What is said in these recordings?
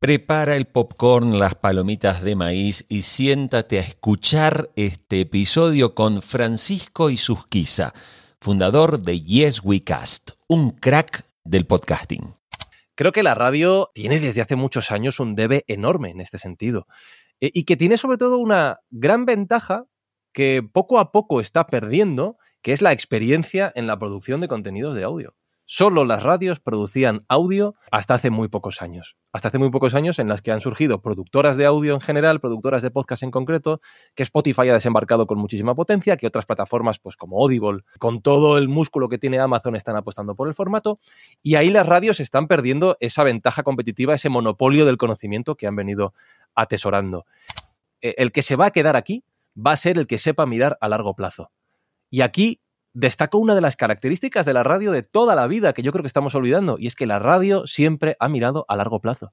Prepara el popcorn, las palomitas de maíz y siéntate a escuchar este episodio con Francisco Isusquiza, fundador de Yes We Cast, un crack del podcasting. Creo que la radio tiene desde hace muchos años un debe enorme en este sentido eh, y que tiene sobre todo una gran ventaja que poco a poco está perdiendo, que es la experiencia en la producción de contenidos de audio. Solo las radios producían audio hasta hace muy pocos años. Hasta hace muy pocos años en las que han surgido productoras de audio en general, productoras de podcast en concreto, que Spotify ha desembarcado con muchísima potencia, que otras plataformas, pues como Audible, con todo el músculo que tiene Amazon, están apostando por el formato. Y ahí las radios están perdiendo esa ventaja competitiva, ese monopolio del conocimiento que han venido atesorando. E, el que se va a quedar aquí va a ser el que sepa mirar a largo plazo. Y aquí destaco una de las características de la radio de toda la vida que yo creo que estamos olvidando, y es que la radio siempre ha mirado a largo plazo.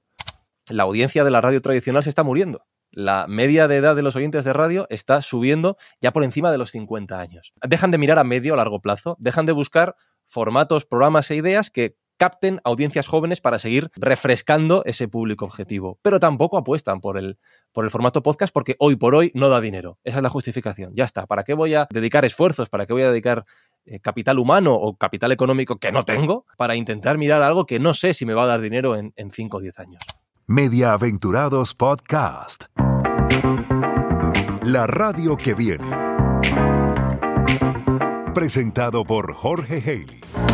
La audiencia de la radio tradicional se está muriendo. La media de edad de los oyentes de radio está subiendo ya por encima de los 50 años. Dejan de mirar a medio o largo plazo, dejan de buscar formatos, programas e ideas que capten audiencias jóvenes para seguir refrescando ese público objetivo. Pero tampoco apuestan por el, por el formato podcast porque hoy por hoy no da dinero. Esa es la justificación. Ya está. ¿Para qué voy a dedicar esfuerzos? ¿Para qué voy a dedicar eh, capital humano o capital económico que no tengo para intentar mirar algo que no sé si me va a dar dinero en 5 o 10 años? Media Aventurados Podcast. La radio que viene. Presentado por Jorge Haley.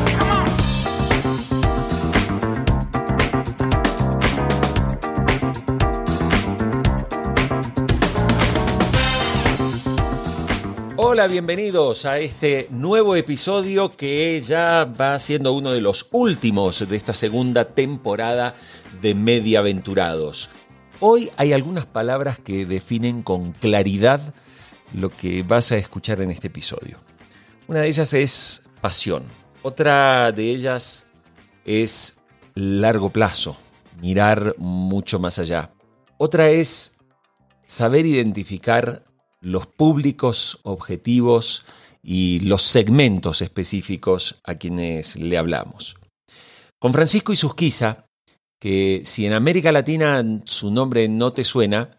Hola, bienvenidos a este nuevo episodio que ya va siendo uno de los últimos de esta segunda temporada de Mediaventurados. Hoy hay algunas palabras que definen con claridad lo que vas a escuchar en este episodio. Una de ellas es pasión, otra de ellas es largo plazo, mirar mucho más allá. Otra es saber identificar los públicos objetivos y los segmentos específicos a quienes le hablamos. Con Francisco Isusquiza, que si en América Latina su nombre no te suena,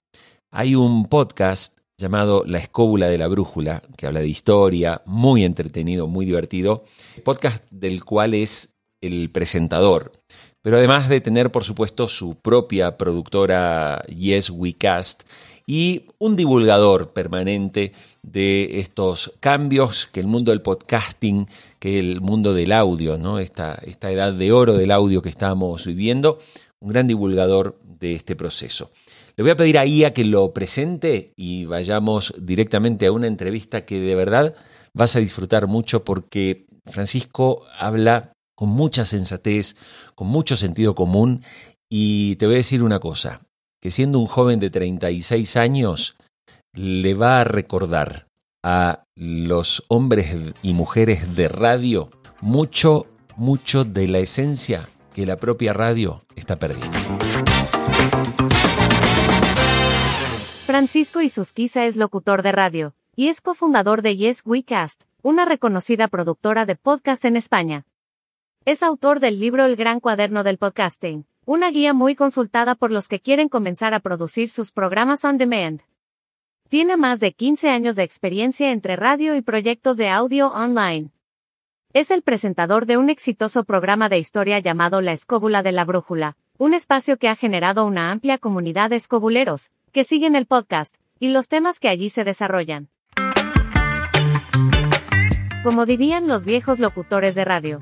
hay un podcast llamado La Escóbula de la Brújula, que habla de historia, muy entretenido, muy divertido, podcast del cual es el presentador. Pero además de tener, por supuesto, su propia productora Yes We Cast y un divulgador permanente de estos cambios que el mundo del podcasting, que el mundo del audio, ¿no? esta, esta edad de oro del audio que estamos viviendo, un gran divulgador de este proceso. Le voy a pedir a IA que lo presente y vayamos directamente a una entrevista que de verdad vas a disfrutar mucho porque Francisco habla con mucha sensatez, con mucho sentido común y te voy a decir una cosa, que siendo un joven de 36 años le va a recordar a los hombres y mujeres de radio mucho, mucho de la esencia que la propia radio está perdiendo. Francisco Isusquiza es locutor de radio y es cofundador de Yes We Cast, una reconocida productora de podcast en España. Es autor del libro El Gran Cuaderno del Podcasting, una guía muy consultada por los que quieren comenzar a producir sus programas on demand. Tiene más de 15 años de experiencia entre radio y proyectos de audio online. Es el presentador de un exitoso programa de historia llamado La Escóbula de la Brújula, un espacio que ha generado una amplia comunidad de escobuleros, que siguen el podcast, y los temas que allí se desarrollan. Como dirían los viejos locutores de radio,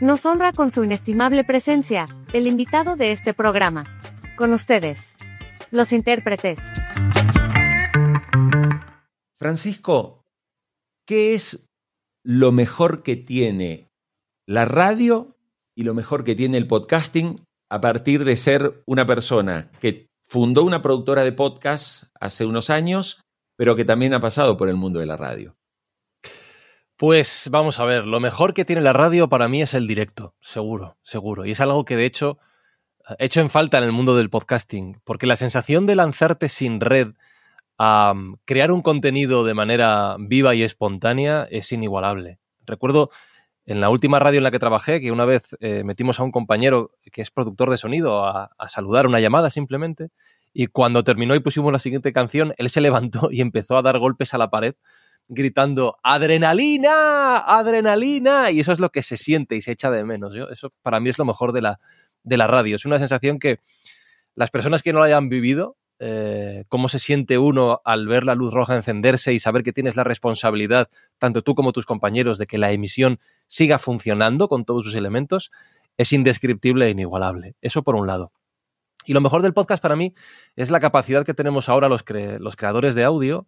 nos honra con su inestimable presencia, el invitado de este programa. Con ustedes, los intérpretes. Francisco, ¿qué es lo mejor que tiene la radio y lo mejor que tiene el podcasting a partir de ser una persona que fundó una productora de podcast hace unos años, pero que también ha pasado por el mundo de la radio? Pues vamos a ver, lo mejor que tiene la radio para mí es el directo, seguro, seguro. Y es algo que de hecho he hecho en falta en el mundo del podcasting, porque la sensación de lanzarte sin red a mm, crear un contenido de manera viva y espontánea es inigualable. Recuerdo en la última radio en la que trabajé, que una vez eh, metimos a un compañero que es productor de sonido a, saludar una llamada simplemente, y cuando terminó y pusimos la siguiente canción, él se levantó y empezó a dar golpes a la pared gritando adrenalina, adrenalina, y eso es lo que se siente y se echa de menos. Eso para mí es lo mejor de la, de la radio. Es una sensación que las personas que no la hayan vivido, eh, cómo se siente uno al ver la luz roja encenderse y saber que tienes la responsabilidad, tanto tú como tus compañeros, de que la emisión siga funcionando con todos sus elementos, es indescriptible e inigualable. Eso por un lado. Y lo mejor del podcast para mí es la capacidad que tenemos ahora los, los creadores de audio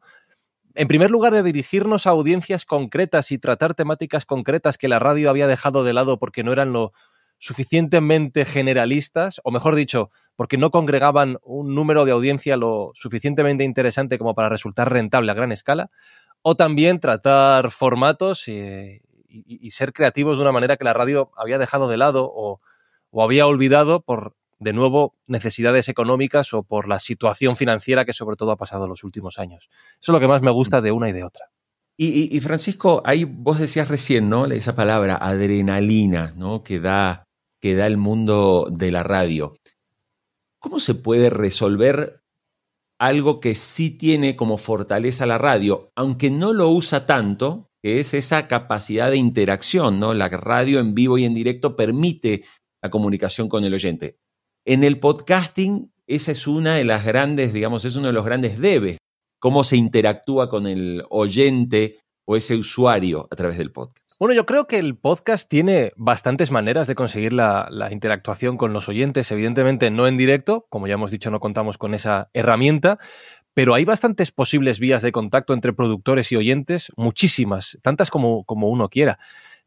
en primer lugar, de dirigirnos a audiencias concretas y tratar temáticas concretas que la radio había dejado de lado porque no eran lo suficientemente generalistas, o mejor dicho, porque no congregaban un número de audiencia lo suficientemente interesante como para resultar rentable a gran escala, o también tratar formatos y, y, ser creativos de una manera que la radio había dejado de lado o había olvidado por de nuevo, necesidades económicas o por la situación financiera que sobre todo ha pasado en los últimos años. Eso es lo que más me gusta de una y de otra. Y, y, Francisco, ahí vos decías recién, ¿no? Esa palabra, adrenalina, ¿no? Que da, que da el mundo de la radio. ¿Cómo se puede resolver algo que sí tiene como fortaleza la radio, aunque no lo usa tanto, que es esa capacidad de interacción, ¿no? La radio en vivo y en directo permite la comunicación con el oyente. En el podcasting, esa es una de las grandes, digamos, es uno de los grandes debes, cómo se interactúa con el oyente o ese usuario a través del podcast. Bueno, yo creo que el podcast tiene bastantes maneras de conseguir la, la, interactuación con los oyentes, evidentemente no en directo, como ya hemos dicho, no contamos con esa herramienta, pero hay bastantes posibles vías de contacto entre productores y oyentes, muchísimas, tantas como, como uno quiera.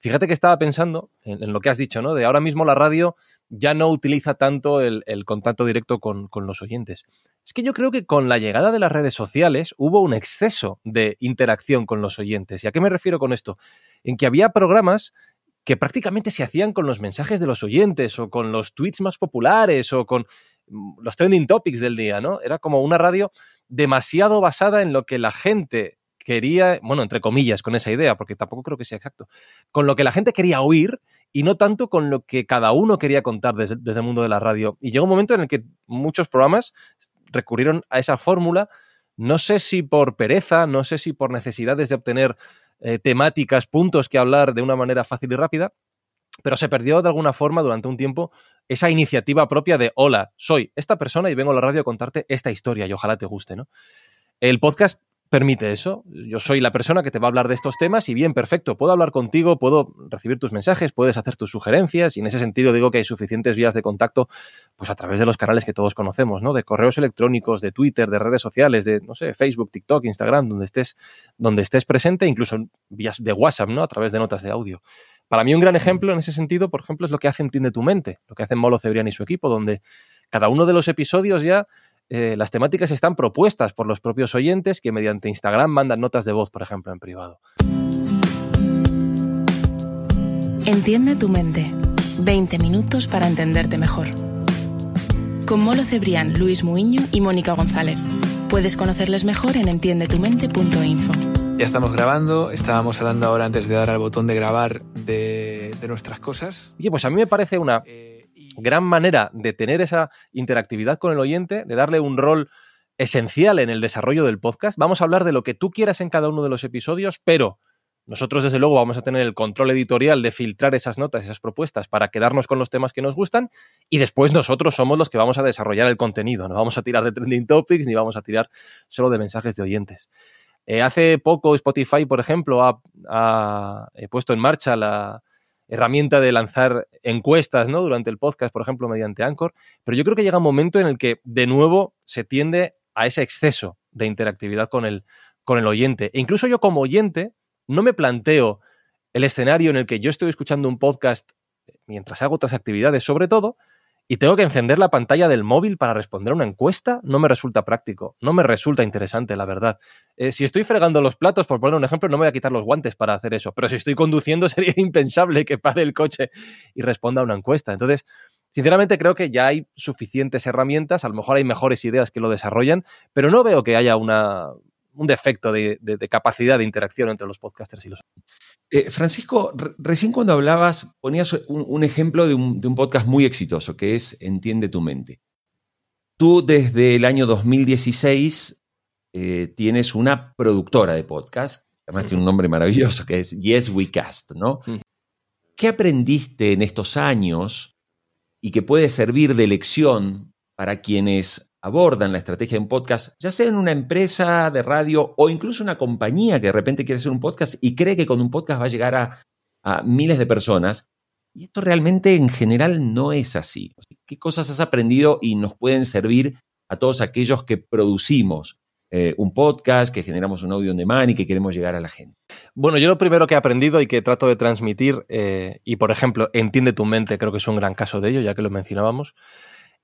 Fíjate que estaba pensando en, lo que has dicho, ¿no? De ahora mismo la radio ya no utiliza tanto el, el contacto directo con, con, los oyentes. Es que yo creo que con la llegada de las redes sociales hubo un exceso de interacción con los oyentes. ¿Y a qué me refiero con esto? En que había programas que prácticamente se hacían con los mensajes de los oyentes o con los tweets más populares o con mm, los trending topics del día, ¿no? Era como una radio demasiado basada en lo que la gente quería, bueno, entre comillas, con esa idea, porque tampoco creo que sea exacto, con lo que la gente quería oír y no tanto con lo que cada uno quería contar desde, desde el mundo de la radio. Y llegó un momento en el que muchos programas recurrieron a esa fórmula, no sé si por pereza, no sé si por necesidades de obtener eh, temáticas, puntos que hablar de una manera fácil y rápida, pero se perdió de alguna forma durante un tiempo esa iniciativa propia de, hola, soy esta persona y vengo a la radio a contarte esta historia y ojalá te guste, ¿no? El podcast permite eso. Yo soy la persona que te va a hablar de estos temas y bien, perfecto, puedo hablar contigo, puedo recibir tus mensajes, puedes hacer tus sugerencias y en ese sentido digo que hay suficientes vías de contacto pues a través de los canales que todos conocemos, ¿no? De correos electrónicos, de Twitter, de redes sociales, de no sé, Facebook, TikTok, Instagram, donde estés donde estés presente, incluso vías de WhatsApp, ¿no? A través de notas de audio. Para mí un gran ejemplo en ese sentido, por ejemplo, es lo que hace Entiende tu mente, lo que hacen Molo Cebrián y su equipo, donde cada uno de los episodios ya eh, las temáticas están propuestas por los propios oyentes que mediante Instagram mandan notas de voz, por ejemplo, en privado. Entiende tu mente. 20 minutos para entenderte mejor. Con Molo Cebrián, Luis Muiño y Mónica González. Puedes conocerles mejor en entiendetumente.info. Ya estamos grabando, estábamos hablando ahora antes de dar al botón de grabar de, de nuestras cosas. Oye, pues a mí me parece una gran manera de tener esa interactividad con el oyente, de darle un rol esencial en el desarrollo del podcast. Vamos a hablar de lo que tú quieras en cada uno de los episodios, pero nosotros desde luego vamos a tener el control editorial de filtrar esas notas, esas propuestas para quedarnos con los temas que nos gustan y después nosotros somos los que vamos a desarrollar el contenido. No vamos a tirar de trending topics ni vamos a tirar solo de mensajes de oyentes. Eh, hace poco Spotify, por ejemplo, ha, ha puesto en marcha la, herramienta de lanzar encuestas ¿no? durante el podcast, por ejemplo, mediante Anchor, pero yo creo que llega un momento en el que de nuevo se tiende a ese exceso de interactividad con el, con el oyente. E incluso yo como oyente no me planteo el escenario en el que yo estoy escuchando un podcast mientras hago otras actividades, sobre todo, y tengo que encender la pantalla del móvil para responder a una encuesta, no me resulta práctico, no me resulta interesante, la verdad. Eh, si estoy fregando los platos, por poner un ejemplo, no me voy a quitar los guantes para hacer eso, pero si estoy conduciendo sería impensable que pare el coche y responda a una encuesta. Entonces, sinceramente creo que ya hay suficientes herramientas, a lo mejor hay mejores ideas que lo desarrollan, pero no veo que haya una un defecto de, de, de, capacidad de interacción entre los podcasters y los... Eh, Francisco, re recién cuando hablabas ponías un, un ejemplo de un, de un, podcast muy exitoso, que es Entiende tu mente. Tú desde el año 2016 eh, tienes una productora de podcast, además tiene un nombre maravilloso, que es Yes We Cast, ¿no? ¿Qué aprendiste en estos años y que puede servir de lección para quienes abordan la estrategia de un podcast, ya sea en una empresa de radio o incluso una compañía que de repente quiere hacer un podcast y cree que con un podcast va a llegar a, miles de personas? Y esto realmente en general no es así. ¿Qué cosas has aprendido y nos pueden servir a todos aquellos que producimos eh, un podcast, que generamos un audio on demand y que queremos llegar a la gente? Bueno, yo lo primero que he aprendido y que trato de transmitir, eh, y por ejemplo, entiende tu mente, creo que es un gran caso de ello, ya que lo mencionábamos,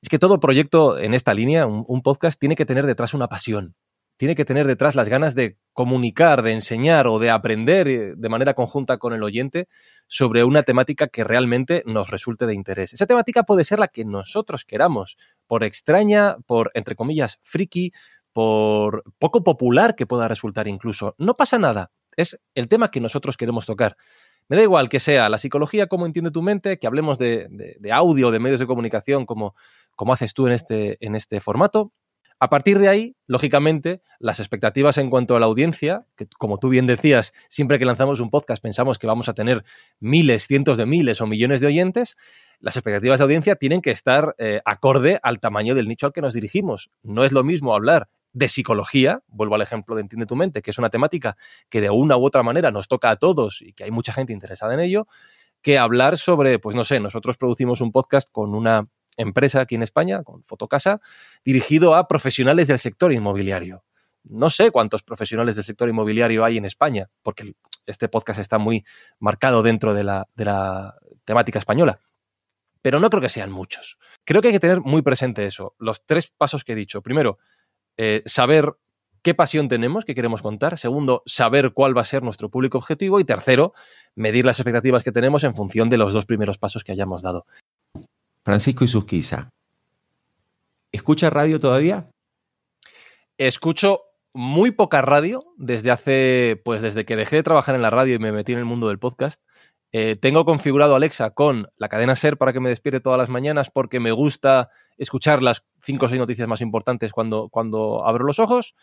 es que todo proyecto en esta línea, un, podcast, tiene que tener detrás una pasión tiene que tener detrás las ganas de comunicar, de enseñar o de aprender eh, de manera conjunta con el oyente sobre una temática que realmente nos resulte de interés. Esa temática puede ser la que nosotros queramos, por extraña, por, entre comillas, friki, por poco popular que pueda resultar incluso. No pasa nada, es el tema que nosotros queremos tocar. Me da igual que sea la psicología como entiende tu mente, que hablemos de, de, de audio, de medios de comunicación como, como haces tú en este, en este formato, a partir de ahí, lógicamente, las expectativas en cuanto a la audiencia, que como tú bien decías, siempre que lanzamos un podcast pensamos que vamos a tener miles, cientos de miles o millones de oyentes, las expectativas de audiencia tienen que estar eh, acorde al tamaño del nicho al que nos dirigimos. No es lo mismo hablar de psicología, vuelvo al ejemplo de Entiende tu mente, que es una temática que de una u otra manera nos toca a todos y que hay mucha gente interesada en ello, que hablar sobre, pues no sé, nosotros producimos un podcast con una empresa aquí en España, con Fotocasa, dirigido a profesionales del sector inmobiliario. No sé cuántos profesionales del sector inmobiliario hay en España, porque este podcast está muy marcado dentro de la, de la temática española. Pero no creo que sean muchos. Creo que hay que tener muy presente eso. Los tres pasos que he dicho. Primero, eh, saber qué pasión tenemos, qué queremos contar. Segundo, saber cuál va a ser nuestro público objetivo. Y tercero, medir las expectativas que tenemos en función de los dos primeros pasos que hayamos dado. Francisco y Susquiza. ¿Escucha radio todavía? Escucho muy poca radio desde hace, pues desde que dejé de trabajar en la radio y me metí en el mundo del podcast. Eh, tengo configurado Alexa con la cadena Ser para que me despierte todas las mañanas porque me gusta escuchar las cinco o seis noticias más importantes cuando, cuando abro los ojos.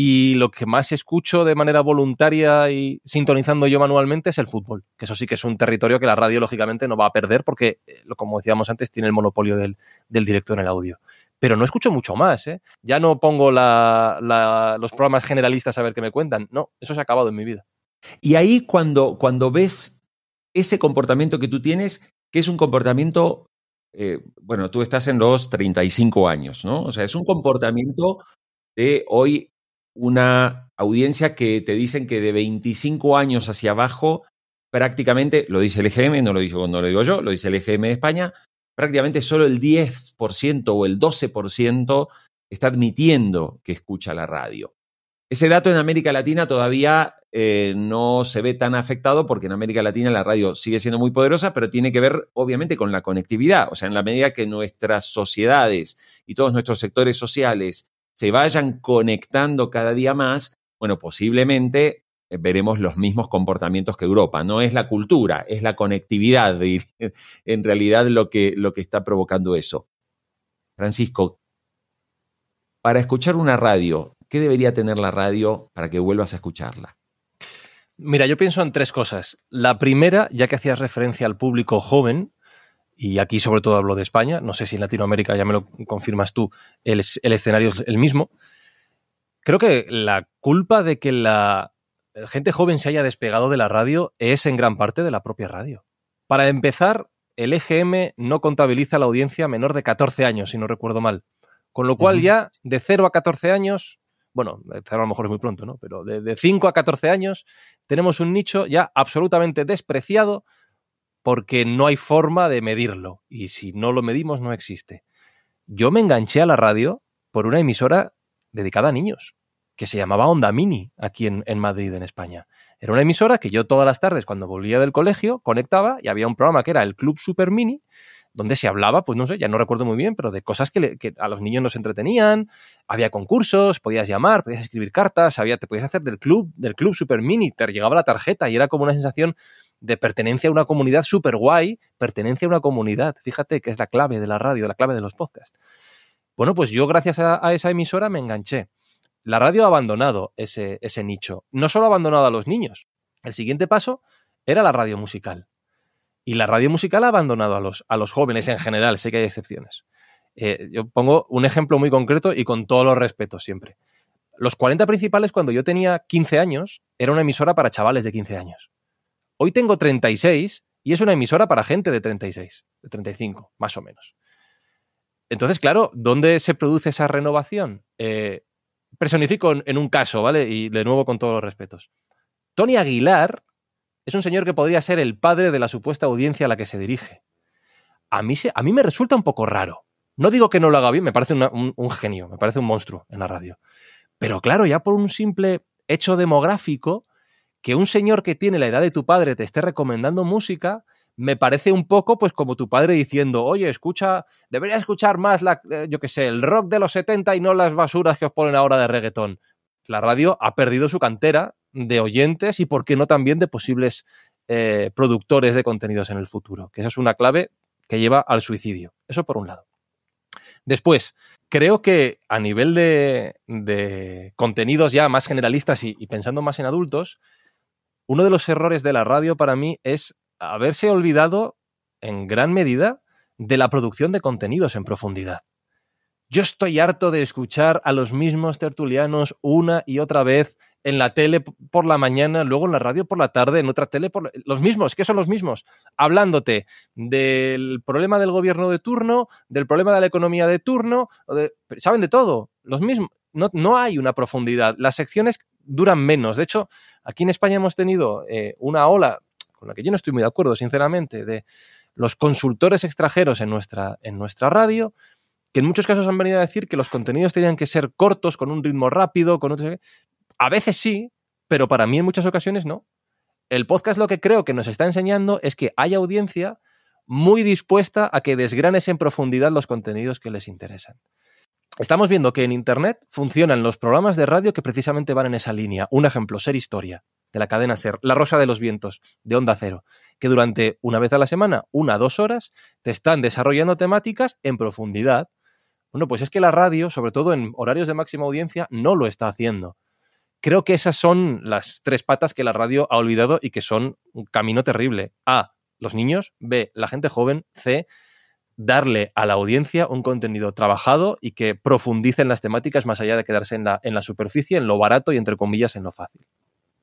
Y lo que más escucho de manera voluntaria y sintonizando yo manualmente es el fútbol, que eso sí que es un territorio que la radio lógicamente no va a perder porque, eh, como decíamos antes, tiene el monopolio del, del directo en el audio. Pero no escucho mucho más, ¿eh? Ya no pongo la, los programas generalistas a ver qué me cuentan. No, eso se ha acabado en mi vida. Y ahí cuando, cuando ves ese comportamiento que tú tienes, que es un comportamiento, eh, bueno, tú estás en los 35 años, ¿no? O sea, es un comportamiento de hoy una audiencia que te dicen que de 25 años hacia abajo, prácticamente, lo dice el EGM, no lo digo, no lo digo yo, lo dice el EGM de España, prácticamente solo el 10% o el 12% está admitiendo que escucha la radio. Ese dato en América Latina todavía eh, no se ve tan afectado porque en América Latina la radio sigue siendo muy poderosa, pero tiene que ver obviamente con la conectividad. O sea, en la medida que nuestras sociedades y todos nuestros sectores sociales se vayan conectando cada día más, bueno, posiblemente eh, veremos los mismos comportamientos que Europa. No es la cultura, es la conectividad, en realidad lo que, lo que está provocando eso. Francisco, para escuchar una radio, ¿qué debería tener la radio para que vuelvas a escucharla? Mira, yo pienso en tres cosas. La primera, ya que hacías referencia al público joven, y aquí sobre todo hablo de España, no sé si en Latinoamérica ya me lo confirmas tú, el, el escenario es el mismo. Creo que la culpa de que la gente joven se haya despegado de la radio es en gran parte de la propia radio. Para empezar, el EGM no contabiliza la audiencia menor de 14 años, si no recuerdo mal. Con lo cual, ya de 0 a 14 años, bueno, de 0 a lo mejor es muy pronto, ¿no? Pero de, de 5 a 14 años tenemos un nicho ya absolutamente despreciado porque no hay forma de medirlo. Y si no lo medimos, no existe. Yo me enganché a la radio por una emisora dedicada a niños, que se llamaba Onda Mini, aquí en, Madrid, en España. Era una emisora que yo todas las tardes, cuando volvía del colegio, conectaba y había un programa que era el Club Super Mini, donde se hablaba, pues no sé, ya no recuerdo muy bien, pero de cosas que, le- a los niños nos entretenían, había concursos, podías llamar, podías escribir cartas, había, te podías hacer del club, del club super mini, te llegaba la tarjeta y era como una sensación de pertenencia a una comunidad súper guay, pertenencia a una comunidad, fíjate que es la clave de la radio, la clave de los podcasts. Bueno, pues yo gracias a, esa emisora me enganché. La radio ha abandonado ese, ese nicho. No solo ha abandonado a los niños. El siguiente paso era la radio musical. Y la radio musical ha abandonado a los, a los jóvenes en general, sé que hay excepciones. Eh, yo pongo un ejemplo muy concreto y con todos los respetos siempre. Los 40 principales, cuando yo tenía 15 años, era una emisora para chavales de 15 años. Hoy tengo 36 y es una emisora para gente de 36, de 35, más o menos. Entonces, claro, ¿dónde se produce esa renovación? Eh, personifico en, un caso, ¿vale? Y de nuevo con todos los respetos. Tony Aguilar es un señor que podría ser el padre de la supuesta audiencia a la que se dirige. A mí, se- a mí me resulta un poco raro. No digo que no lo haga bien, me parece un genio, me parece un monstruo en la radio. Pero claro, ya por un simple hecho demográfico, que un señor que tiene la edad de tu padre te esté recomendando música, me parece un poco pues como tu padre diciendo, oye, escucha, debería escuchar más, la, eh, yo qué sé, el rock de los 70 y no las basuras que os ponen ahora de reggaetón. La radio ha perdido su cantera de oyentes y, por qué no, también de posibles eh, productores de contenidos en el futuro, que esa es una clave que lleva al suicidio. Eso por un lado. Después, creo que a nivel de, contenidos ya más generalistas y pensando más en adultos, uno de los errores de la radio para mí es haberse olvidado en gran medida de la producción de contenidos en profundidad. Yo estoy harto de escuchar a los mismos tertulianos una y otra vez en la tele por la mañana, luego en la radio por la tarde, en otra tele por la- los mismos, que son los mismos, hablándote del problema del gobierno de turno, del problema de la economía de turno, saben de todo, los mismos. No, no hay una profundidad. Las secciones duran menos. De hecho, aquí en España hemos tenido eh, una ola con la que yo no estoy muy de acuerdo, sinceramente, de los consultores extranjeros en nuestra, en nuestra radio, que en muchos casos han venido a decir que los contenidos tenían que ser cortos, con un ritmo rápido, con otro... A veces sí, pero para mí en muchas ocasiones no. El podcast lo que creo que nos está enseñando es que hay audiencia muy dispuesta a que desgranes en profundidad los contenidos que les interesan. Estamos viendo que en Internet funcionan los programas de radio que precisamente van en esa línea. Un ejemplo, Ser Historia, de la cadena Ser, La Rosa de los Vientos, de Onda Cero, que durante una vez a la semana, una o dos horas, te están desarrollando temáticas en profundidad. Bueno, pues es que la radio, sobre todo en horarios de máxima audiencia, no lo está haciendo. Creo que esas son las tres patas que la radio ha olvidado y que son un camino terrible. A, los niños. B, la gente joven. C, darle a la audiencia un contenido trabajado y que profundice en las temáticas más allá de quedarse en la, en la superficie, en lo barato y entre comillas en lo fácil.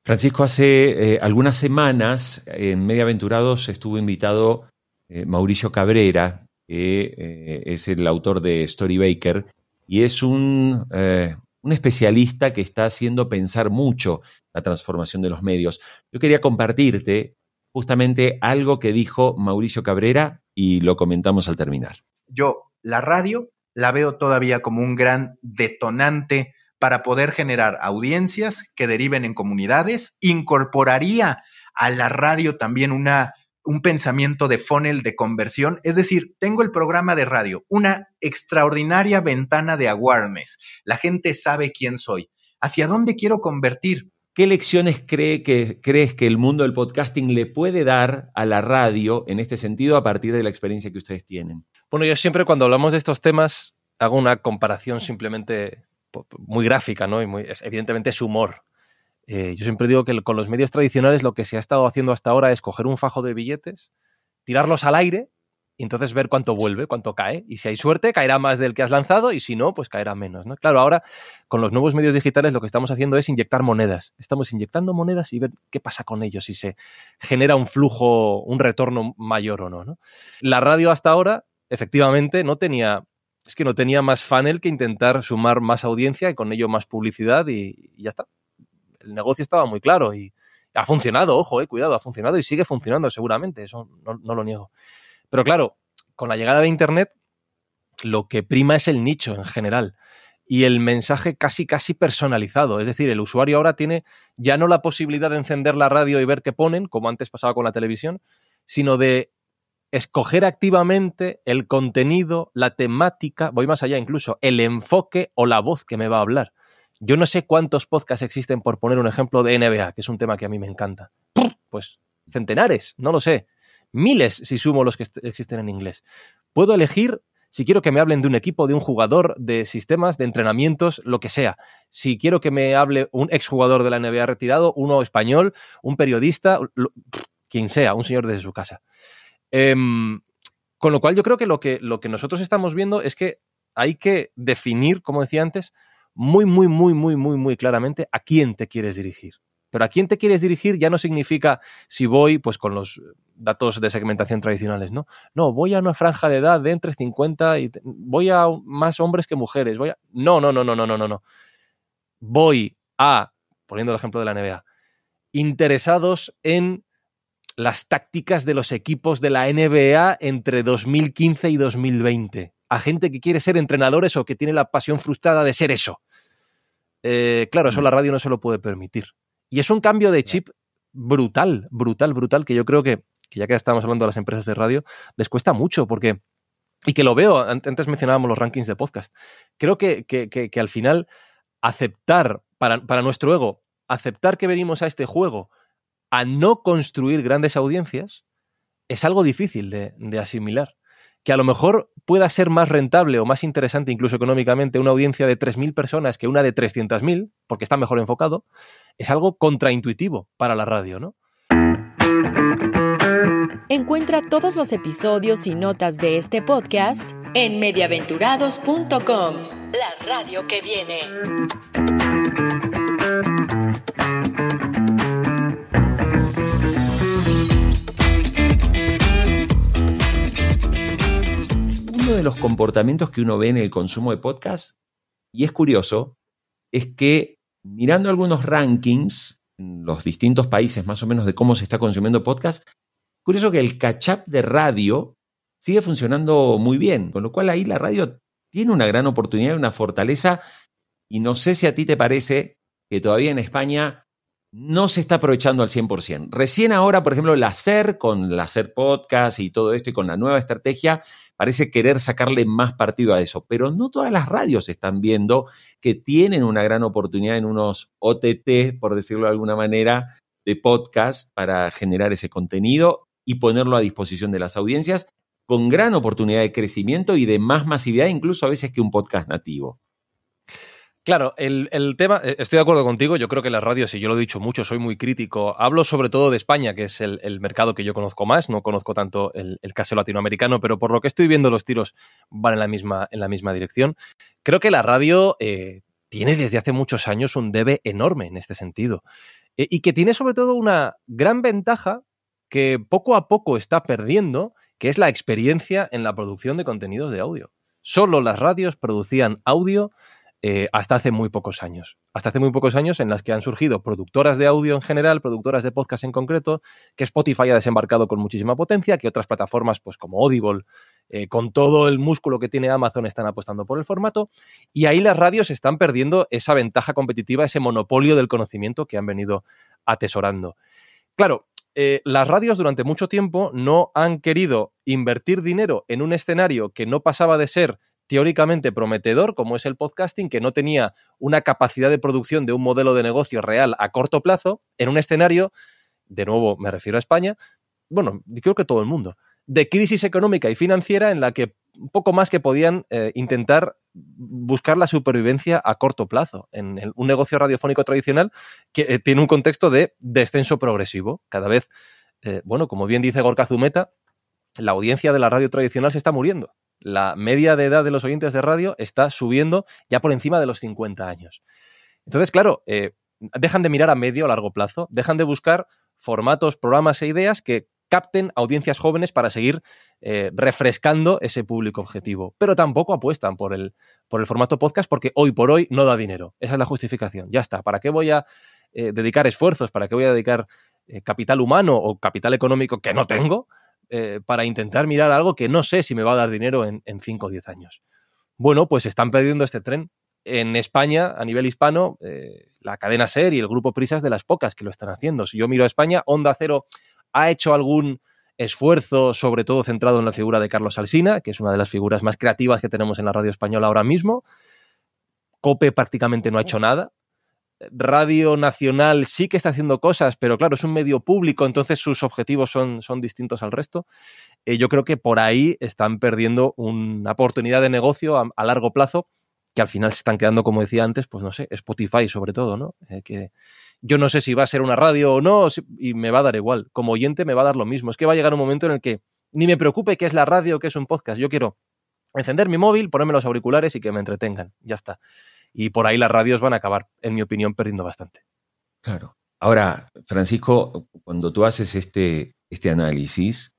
Francisco, hace eh, algunas semanas en Mediaventurados estuvo invitado eh, Mauricio Cabrera, que eh, es el autor de Story Baker, y es un, eh, un especialista que está haciendo pensar mucho la transformación de los medios. Yo quería compartirte justamente algo que dijo Mauricio Cabrera y lo comentamos al terminar. Yo la radio la veo todavía como un gran detonante para poder generar audiencias que deriven en comunidades. Incorporaría a la radio también una, un pensamiento de funnel de conversión. Es decir, tengo el programa de radio, una extraordinaria ventana de awareness. La gente sabe quién soy. ¿Hacia dónde quiero convertir? ¿Qué lecciones cree que, crees que el mundo del podcasting le puede dar a la radio en este sentido a partir de la experiencia que ustedes tienen? Bueno, yo siempre cuando hablamos de estos temas hago una comparación simplemente muy gráfica, ¿no? Y muy, evidentemente es humor. Eh, yo siempre digo que con los medios tradicionales lo que se ha estado haciendo hasta ahora es coger un fajo de billetes, tirarlos al aire y entonces ver cuánto vuelve, cuánto cae. Y si hay suerte, caerá más del que has lanzado y si no, pues caerá menos. ¿no? Claro, ahora con los nuevos medios digitales lo que estamos haciendo es inyectar monedas. Estamos inyectando monedas y ver qué pasa con ellos, si se genera un flujo, un retorno mayor o no. ¿no? La radio hasta ahora, efectivamente, no tenía, es que no tenía más funnel que intentar sumar más audiencia y con ello más publicidad y, ya está. El negocio estaba muy claro y ha funcionado, ojo, eh, cuidado, ha funcionado y sigue funcionando seguramente, eso no lo niego. Pero claro, con la llegada de Internet, lo que prima es el nicho en general y el mensaje casi, casi personalizado. Es decir, el usuario ahora tiene ya no la posibilidad de encender la radio y ver qué ponen, como antes pasaba con la televisión, sino de escoger activamente el contenido, la temática, voy más allá incluso, el enfoque o la voz que me va a hablar. Yo no sé cuántos podcasts existen, por poner un ejemplo, de NBA, que es un tema que a mí me encanta. Pues centenares, no lo sé. Miles si sumo los que existen en inglés. Puedo elegir si quiero que me hablen de un equipo, de un jugador, de sistemas, de entrenamientos, lo que sea. Si quiero que me hable un exjugador de la NBA retirado, uno español, un periodista, quien sea, un señor desde su casa. Em, con lo cual yo creo que lo, que lo que nosotros estamos viendo es que hay que definir, como decía antes, muy, muy, muy, muy, muy, muy claramente a quién te quieres dirigir. Pero a quién te quieres dirigir ya no significa si voy pues con los datos de segmentación tradicionales, ¿no? No, voy a una franja de edad de entre 50 y voy a más hombres que mujeres, voy a No, no, no, no, no, no, no, no. Voy a, poniendo el ejemplo de la NBA, interesados en las tácticas de los equipos de la NBA entre 2015 y 2020. A gente que quiere ser entrenadores o que tiene la pasión frustrada de ser eso. Eh, claro, eso la radio no se lo puede permitir. Y es un cambio de chip brutal, brutal, brutal, que yo creo que, ya que estamos hablando de las empresas de radio, les cuesta mucho porque, y que lo veo, antes mencionábamos los rankings de podcast, creo que, que, al final aceptar, para, para nuestro ego, aceptar que venimos a este juego a no construir grandes audiencias es algo difícil de, de, asimilar. Que a lo mejor pueda ser más rentable o más interesante, incluso económicamente, una audiencia de 3.000 personas que una de 300.000, porque está mejor enfocado, es algo contraintuitivo para la radio, ¿no? Encuentra todos los episodios y notas de este podcast en mediaventurados.com, la radio que viene. Uno de los comportamientos que uno ve en el consumo de podcast, y es curioso, es que mirando algunos rankings en los distintos países más o menos de cómo se está consumiendo podcast, curioso que el catch-up de radio sigue funcionando muy bien, con lo cual ahí la radio tiene una gran oportunidad, una fortaleza, y no sé si a ti te parece que todavía en España no se está aprovechando al 100%. Recién ahora, por ejemplo, la SER, con la SER Podcast y todo esto y con la nueva estrategia, parece querer sacarle más partido a eso, pero no todas las radios están viendo que tienen una gran oportunidad en unos OTT, por decirlo de alguna manera, de podcast para generar ese contenido y ponerlo a disposición de las audiencias con gran oportunidad de crecimiento y de más masividad, incluso a veces que un podcast nativo. Claro, el, tema, eh, estoy de acuerdo contigo, yo creo que las radios, y yo lo he dicho mucho, soy muy crítico, hablo sobre todo de España, que es el, mercado que yo conozco más, no conozco tanto el, caso latinoamericano, pero por lo que estoy viendo los tiros van en la misma, en la misma dirección. Creo que la radio eh, tiene desde hace muchos años un debe enorme en este sentido, eh, y que tiene sobre todo una gran ventaja que poco a poco está perdiendo, que es la experiencia en la producción de contenidos de audio. Solo las radios producían audio eh, hasta hace muy pocos años. Hasta hace muy pocos años en las que han surgido productoras de audio en general, productoras de podcast en concreto, que Spotify ha desembarcado con muchísima potencia, que otras plataformas, pues como Audible, eh, con todo el músculo que tiene Amazon, están apostando por el formato. Y ahí las radios están perdiendo esa ventaja competitiva, ese monopolio del conocimiento que han venido atesorando. Claro, eh, las radios durante mucho tiempo no han querido invertir dinero en un escenario que no pasaba de ser teóricamente prometedor, como es el podcasting, que no tenía una capacidad de producción de un modelo de negocio real a corto plazo, en un escenario, de nuevo me refiero a España, bueno, creo que todo el mundo, de crisis económica y financiera en la que poco más que podían eh, intentar buscar la supervivencia a corto plazo en un negocio radiofónico tradicional que eh, tiene un contexto de descenso progresivo. Cada vez, eh, bueno, como bien dice Gorka Zumeta, la audiencia de la radio tradicional se está muriendo la media de edad de los oyentes de radio está subiendo ya por encima de los 50 años. Entonces, claro, eh, dejan de mirar a medio o largo plazo, dejan de buscar formatos, programas e ideas que capten audiencias jóvenes para seguir eh, refrescando ese público objetivo. Pero tampoco apuestan por el, por el formato podcast porque hoy por hoy no da dinero. Esa es la justificación. Ya está. ¿Para qué voy a eh, dedicar esfuerzos? ¿Para qué voy a dedicar capital humano o capital económico que no tengo? Eh, para intentar mirar algo que no sé si me va a dar dinero en, 5 o 10 años. Bueno, pues están perdiendo este tren. En España, a nivel hispano, eh, la cadena SER y el grupo Prisas de las pocas que lo están haciendo. Si yo miro a España, Onda Cero ha hecho algún esfuerzo, sobre todo centrado en la figura de Carlos Alsina, que es una de las figuras más creativas que tenemos en la radio española ahora mismo. Cope prácticamente no ha hecho nada. Radio Nacional sí que está haciendo cosas, pero claro, es un medio público, entonces sus objetivos son, son distintos al resto. Eh, yo creo que por ahí están perdiendo una oportunidad de negocio a, largo plazo, que al final se están quedando, como decía antes, pues no sé, Spotify sobre todo, ¿no? Eh, que yo no sé si va a ser una radio o no, y me va a dar igual. Como oyente me va a dar lo mismo. Es que va a llegar un momento en el que ni me preocupe qué es la radio qué es un podcast. Yo quiero encender mi móvil, ponerme los auriculares y que me entretengan. Ya está y por ahí las radios van a acabar, en mi opinión, perdiendo bastante. Claro. Ahora, Francisco, cuando tú haces este, este análisis,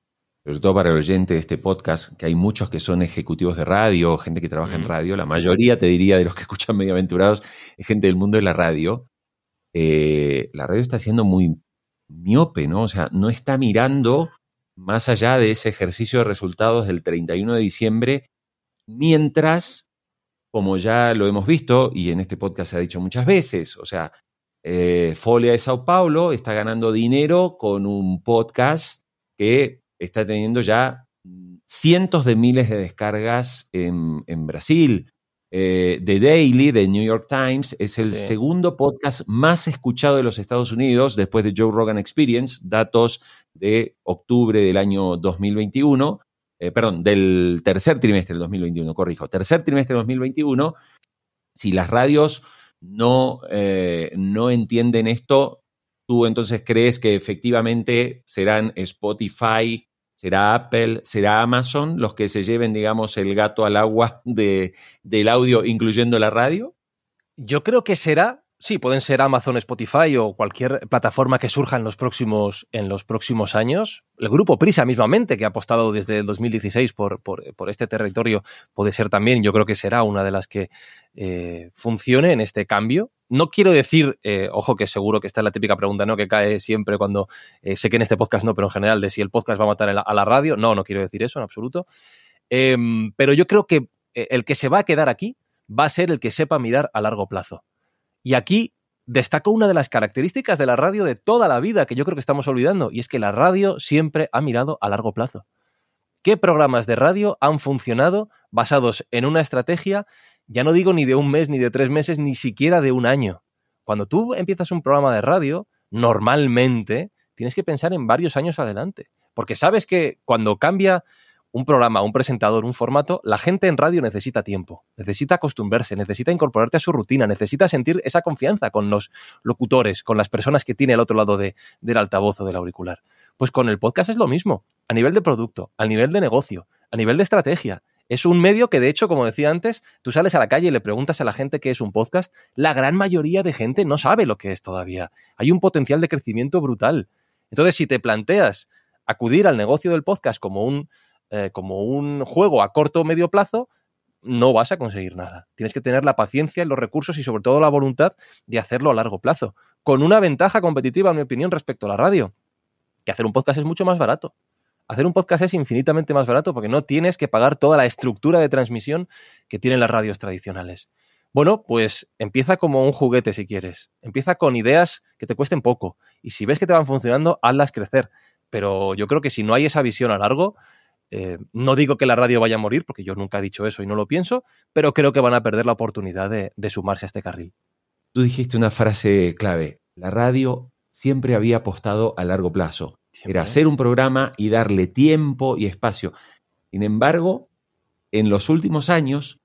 sobre todo para el oyente de este podcast, que hay muchos que son ejecutivos de radio, gente que trabaja en radio, la mayoría, te diría, de los que escuchan Mediaventurados, es gente del mundo de la radio. Eh, la radio está siendo muy miope, ¿no? O sea, no está mirando más allá de ese ejercicio de resultados del 31 de diciembre, mientras como ya lo hemos visto y en este podcast se ha dicho muchas veces, o sea, eh, Folia de Sao Paulo está ganando dinero con un podcast que está teniendo ya cientos de miles de descargas en, en Brasil. Eh, The Daily de New York Times es el sí. segundo podcast más escuchado de los Estados Unidos después de Joe Rogan Experience, datos de octubre del año 2021 eh, perdón, del tercer trimestre del 2021, corrijo, tercer trimestre del 2021, si las radios no, eh, no entienden esto, tú entonces crees que efectivamente serán Spotify, será Apple, será Amazon los que se lleven, digamos, el gato al agua de, del audio, incluyendo la radio? Yo creo que será Sí, pueden ser Amazon, Spotify o cualquier plataforma que surja en los próximos, años. El grupo Prisa mismamente, que ha apostado desde el 2016 por, este territorio, puede ser también, yo creo que será una de las que eh, funcione en este cambio. No quiero decir, eh, ojo que seguro que esta es la típica pregunta, ¿no? Que cae siempre cuando, eh, sé que en este podcast no, pero en general, de si el podcast va a matar a la, radio. No, no quiero decir eso en absoluto. Em, pero yo creo que el que se va a quedar aquí va a ser el que sepa mirar a largo plazo. Y aquí destaco una de las características de la radio de toda la vida que yo creo que estamos olvidando, y es que la radio siempre ha mirado a largo plazo. ¿Qué programas de radio han funcionado basados en una estrategia, ya no digo ni de un mes, ni de tres meses, ni siquiera de un año? Cuando tú empiezas un programa de radio, normalmente tienes que pensar en varios años adelante, porque sabes que cuando cambia un programa, un presentador, un formato, la gente en radio necesita tiempo, necesita acostumbrarse, necesita incorporarte a su rutina, necesita sentir esa confianza con los locutores, con las personas que tiene al otro lado de, del altavoz o del auricular. Pues con el podcast es lo mismo, a nivel de producto, a nivel de negocio, a nivel de estrategia. Es un medio que, de hecho, como decía antes, tú sales a la calle y le preguntas a la gente qué es un podcast, la gran mayoría de gente no sabe lo que es todavía. Hay un potencial de crecimiento brutal. Entonces, si te planteas acudir al negocio del podcast como un, eh, como un juego a corto o medio plazo, no vas a conseguir nada. Tienes que tener la paciencia, los recursos y sobre todo la voluntad de hacerlo a largo plazo. Con una ventaja competitiva, en mi opinión, respecto a la radio, que hacer un podcast es mucho más barato. Hacer un podcast es infinitamente más barato porque no tienes que pagar toda la estructura de transmisión que tienen las radios tradicionales. Bueno, pues empieza como un juguete si quieres. Empieza con ideas que te cuesten poco. Y si ves que te van funcionando, hazlas crecer. Pero yo creo que si no hay esa visión a largo, eh, no digo que la radio vaya a morir, porque yo nunca he dicho eso y no lo pienso, pero creo que van a perder la oportunidad de, de sumarse a este carril. Tú dijiste una frase clave. La radio siempre había apostado a largo plazo. Siempre. Era hacer un programa y darle tiempo y espacio. Sin embargo, en los últimos años,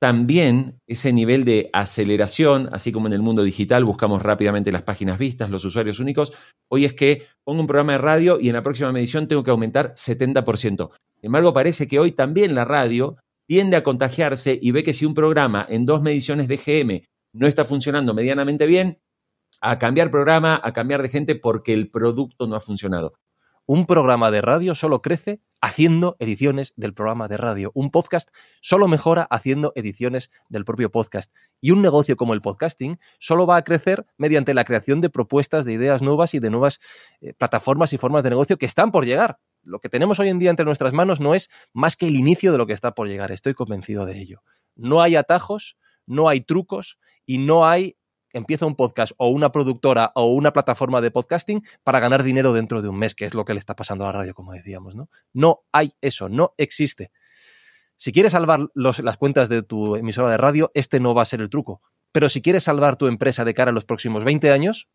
también ese nivel de aceleración, así como en el mundo digital buscamos rápidamente las páginas vistas, los usuarios únicos, hoy es que pongo un programa de radio y en la próxima medición tengo que aumentar 70%. Sin embargo, parece que hoy también la radio tiende a contagiarse y ve que si un programa en dos mediciones de GM no está funcionando medianamente bien, a cambiar programa, a cambiar de gente porque el producto no ha funcionado. Un programa de radio solo crece haciendo ediciones del programa de radio. Un podcast solo mejora haciendo ediciones del propio podcast. Y un negocio como el podcasting solo va a crecer mediante la creación de propuestas, de ideas nuevas y de nuevas eh, plataformas y formas de negocio que están por llegar. Lo que tenemos hoy en día entre nuestras manos no es más que el inicio de lo que está por llegar. Estoy convencido de ello. No hay atajos, no hay trucos y no hay empieza un podcast o una productora o una plataforma de podcasting para ganar dinero dentro de un mes, que es lo que le está pasando a la radio, como decíamos, ¿no? No hay eso, no existe. Si quieres salvar las cuentas de tu emisora de radio, este no va a ser el truco. Pero si quieres salvar tu empresa de cara a los próximos 20 años,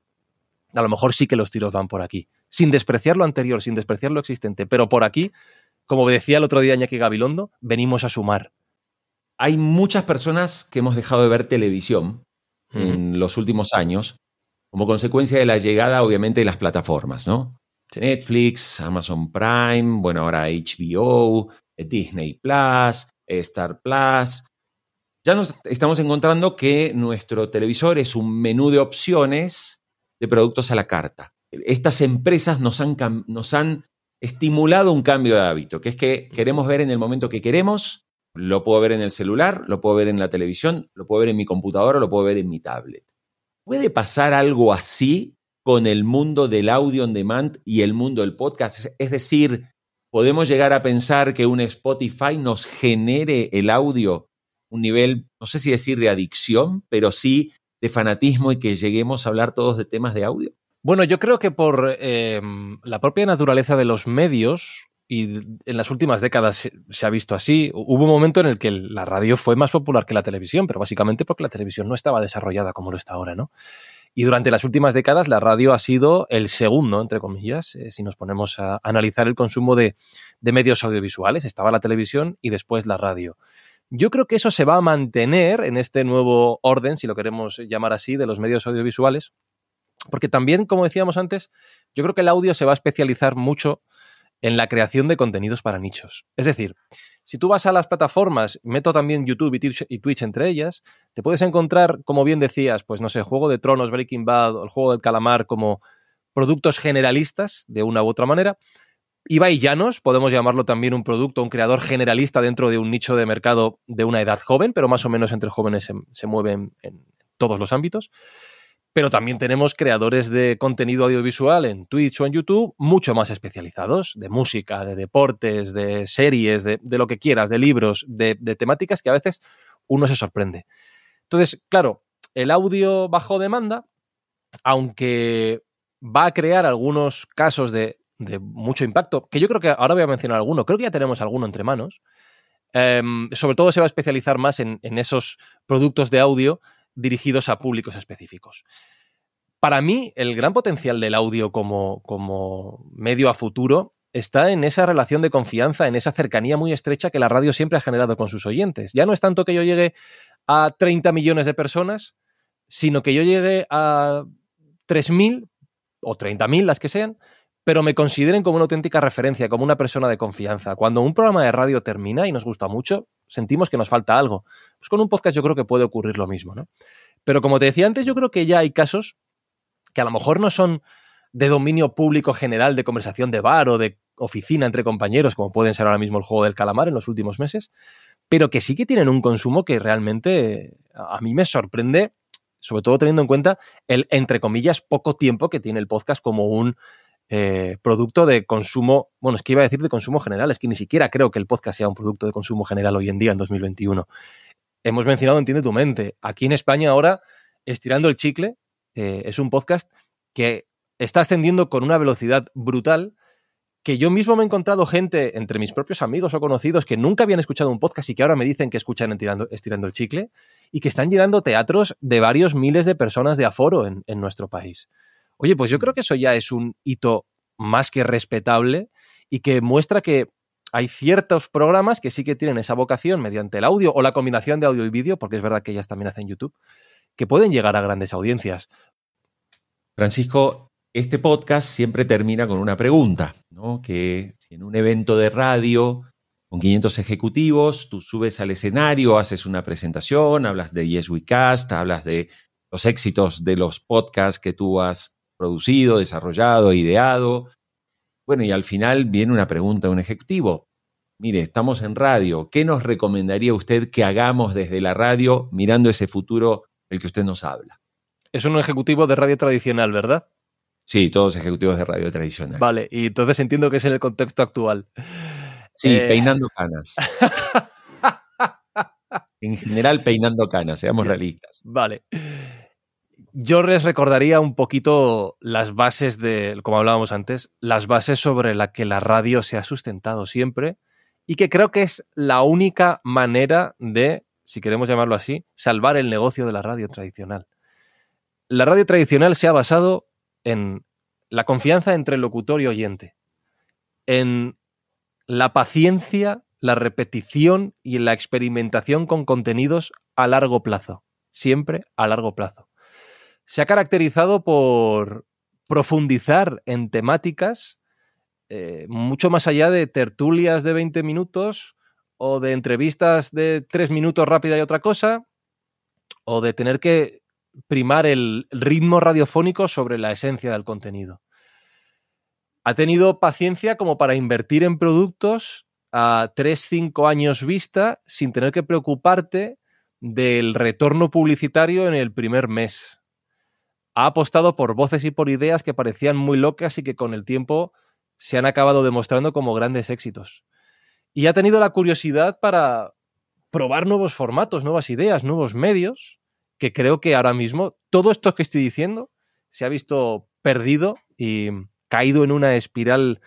a lo mejor sí que los tiros van por aquí. Sin despreciar lo anterior, sin despreciar lo existente, pero por aquí, como decía el otro día Iñaki Gabilondo, venimos a sumar. Hay muchas personas que hemos dejado de ver televisión en los últimos años, como consecuencia de la llegada, obviamente, de las plataformas, ¿no? Netflix, Amazon Prime, bueno, ahora HBO, Disney Plus, Star Plus. Ya nos estamos encontrando que nuestro televisor es un menú de opciones de productos a la carta. Estas empresas nos han, nos han estimulado un cambio de hábito, que es que queremos ver en el momento que queremos, lo puedo ver en el celular, lo puedo ver en la televisión, lo puedo ver en mi computadora, lo puedo ver en mi tablet. ¿Puede pasar algo así con el mundo del audio on demand y el mundo del podcast? Es decir, podemos llegar a pensar que un Spotify nos genere el audio un nivel, no sé si decir de adicción, pero sí de fanatismo y que lleguemos a hablar todos de temas de audio? Bueno, yo creo que por eh, la propia naturaleza de los medios, y en las últimas décadas se ha visto así. Hubo un momento en el que la radio fue más popular que la televisión, pero básicamente porque la televisión no estaba desarrollada como lo está ahora, ¿no? Y durante las últimas décadas la radio ha sido el segundo, entre comillas, eh, si nos ponemos a analizar el consumo de, de medios audiovisuales. Estaba la televisión y después la radio. Yo creo que eso se va a mantener en este nuevo orden, si lo queremos llamar así, de los medios audiovisuales, porque también, como decíamos antes, yo creo que el audio se va a especializar mucho en la creación de contenidos para nichos. Es decir, si tú vas a las plataformas, meto también YouTube y Twitch, entre ellas, te puedes encontrar, como bien decías, pues no sé, Juego de Tronos, Breaking Bad o el Juego del Calamar como productos generalistas de una u otra manera. Ibai Llanos, podemos llamarlo también un producto, un creador generalista dentro de un nicho de mercado de una edad joven, pero más o menos entre jóvenes se, se mueven en todos los ámbitos pero también tenemos creadores de contenido audiovisual en Twitch o en YouTube mucho más especializados, de música, de deportes, de series, de, lo que quieras, de libros, de, temáticas que a veces uno se sorprende. Entonces, claro, el audio bajo demanda, aunque va a crear algunos casos de, mucho impacto, que yo creo que ahora voy a mencionar alguno, creo que ya tenemos alguno entre manos, em, sobre todo se va a especializar más en esos productos de audio dirigidos a públicos específicos. Para mí, el gran potencial del audio como, como medio a futuro está en esa relación de confianza, en esa cercanía muy estrecha que la radio siempre ha generado con sus oyentes. Ya no es tanto que yo llegue a 30 millones de personas, sino que yo llegue a 3.000 o 30.000, las que sean, pero me consideren como una auténtica referencia, como una persona de confianza. Cuando un programa de radio termina y nos gusta mucho, sentimos que nos falta algo. Pues con un podcast yo creo que puede ocurrir lo mismo, ¿no? Pero como te decía antes, yo creo que ya hay casos que a lo mejor no son de dominio público general de conversación de bar o de oficina entre compañeros, como pueden ser ahora mismo el juego del calamar en los últimos meses, pero que sí que tienen un consumo que realmente a mí me sorprende, sobre todo teniendo en cuenta el, entre comillas, poco tiempo que tiene el podcast como un eh, producto de consumo, bueno, es que iba a decir de consumo general, es que ni siquiera creo que el podcast sea un producto de consumo general hoy en día, en 2021. Hemos mencionado Entiende tu mente. Aquí en España ahora, Estirando el Chicle, eh, es un podcast que está ascendiendo con una velocidad brutal que yo mismo me he encontrado gente entre mis propios amigos o conocidos que nunca habían escuchado un podcast y que ahora me dicen que escuchan estirando, el chicle y que están llenando teatros de varios miles de personas de aforo en nuestro país. Oye, pues yo creo que eso ya es un hito más que respetable y que muestra que hay ciertos programas que sí que tienen esa vocación mediante el audio o la combinación de audio y vídeo, porque es verdad que ellas también hacen YouTube, que pueden llegar a grandes audiencias. Francisco, este podcast siempre termina con una pregunta, ¿no? Que si en un evento de radio con 500 ejecutivos, tú subes al escenario, haces una presentación, hablas de Yes We Cast, hablas de los éxitos de los podcasts que tú has producido, desarrollado, ideado. Bueno, y al final viene una pregunta de un ejecutivo. Mire, estamos en radio. ¿Qué nos recomendaría usted que hagamos desde la radio mirando ese futuro del que usted nos habla? Es un ejecutivo de radio tradicional, ¿verdad? Sí, todos ejecutivos de radio tradicional. Vale, y entonces entiendo que es en el contexto actual. Sí, eh, peinando canas. en general, peinando canas, seamos realistas. Vale. Yo les recordaría un poquito las bases de, como hablábamos antes, las bases sobre las que la radio se ha sustentado siempre y que creo que es la única manera de, si queremos llamarlo así, salvar el negocio de la radio tradicional. La radio tradicional se ha basado en la confianza entre locutor y oyente, en la paciencia, la repetición y la experimentación con contenidos a largo plazo, siempre a largo plazo se ha caracterizado por profundizar en temáticas eh, mucho más allá de tertulias de 20 minutos o de entrevistas de 3 minutos rápida y otra cosa, o de tener que primar el ritmo radiofónico sobre la esencia del contenido. Ha tenido paciencia como para invertir en productos a 3-5 años vista sin tener que preocuparte del retorno publicitario en el primer mes ha apostado por voces y por ideas que parecían muy locas y que con el tiempo se han acabado demostrando como grandes éxitos. Y ha tenido la curiosidad para probar nuevos formatos, nuevas ideas, nuevos medios, que creo que ahora mismo todo esto que estoy diciendo se ha visto perdido y caído en una espiral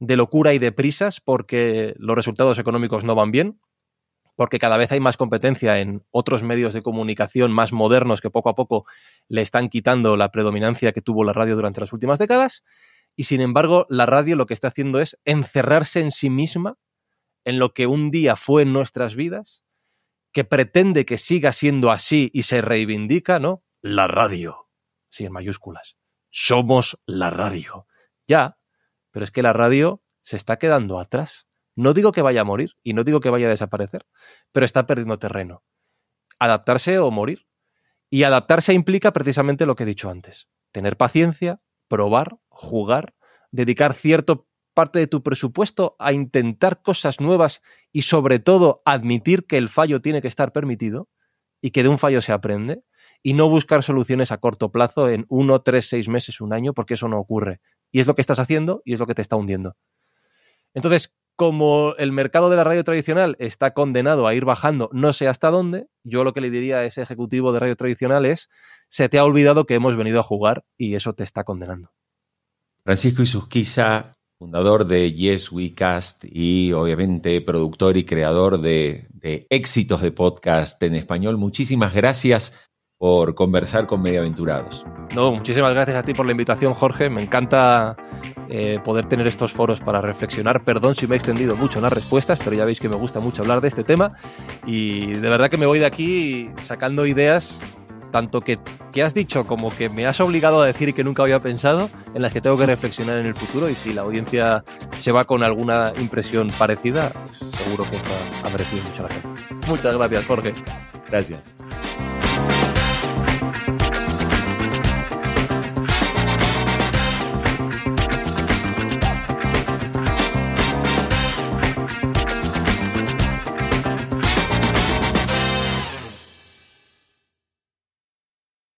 de locura y de prisas porque los resultados económicos no van bien, porque cada vez hay más competencia en otros medios de comunicación más modernos que poco a poco le están quitando la predominancia que tuvo la radio durante las últimas décadas. Y sin embargo, la radio lo que está haciendo es encerrarse en sí misma, en lo que un día fue en nuestras vidas, que pretende que siga siendo así y se reivindica, ¿no? La radio. Sí, en mayúsculas. Somos la radio. Ya, pero es que la radio se está quedando atrás. No digo que vaya a morir y no digo que vaya a desaparecer, pero está perdiendo terreno. Adaptarse o morir. Y adaptarse implica precisamente lo que he dicho antes. Tener paciencia, probar, jugar, dedicar cierta parte de tu presupuesto a intentar cosas nuevas y sobre todo admitir que el fallo tiene que estar permitido y que de un fallo se aprende y no buscar soluciones a corto plazo en uno, tres, seis meses, un año, porque eso no ocurre. Y es lo que estás haciendo y es lo que te está hundiendo. Entonces, como el mercado de la radio tradicional está condenado a ir bajando no sé hasta dónde, yo lo que le diría a ese ejecutivo de radio tradicional es, se te ha olvidado que hemos venido a jugar y eso te está condenando. Francisco Isusquiza, fundador de Yes We Cast y obviamente productor y creador de, de éxitos de podcast en español, muchísimas gracias por conversar con Mediaventurados. No, muchísimas gracias a ti por la invitación, Jorge. Me encanta eh, poder tener estos foros para reflexionar. Perdón si me he extendido mucho en las respuestas, pero ya veis que me gusta mucho hablar de este tema. Y de verdad que me voy de aquí sacando ideas, tanto que, que has dicho como que me has obligado a decir y que nunca había pensado, en las que tengo que reflexionar en el futuro. Y si la audiencia se va con alguna impresión parecida, seguro que va a merecer mucho la gente. Muchas gracias, Jorge. Gracias.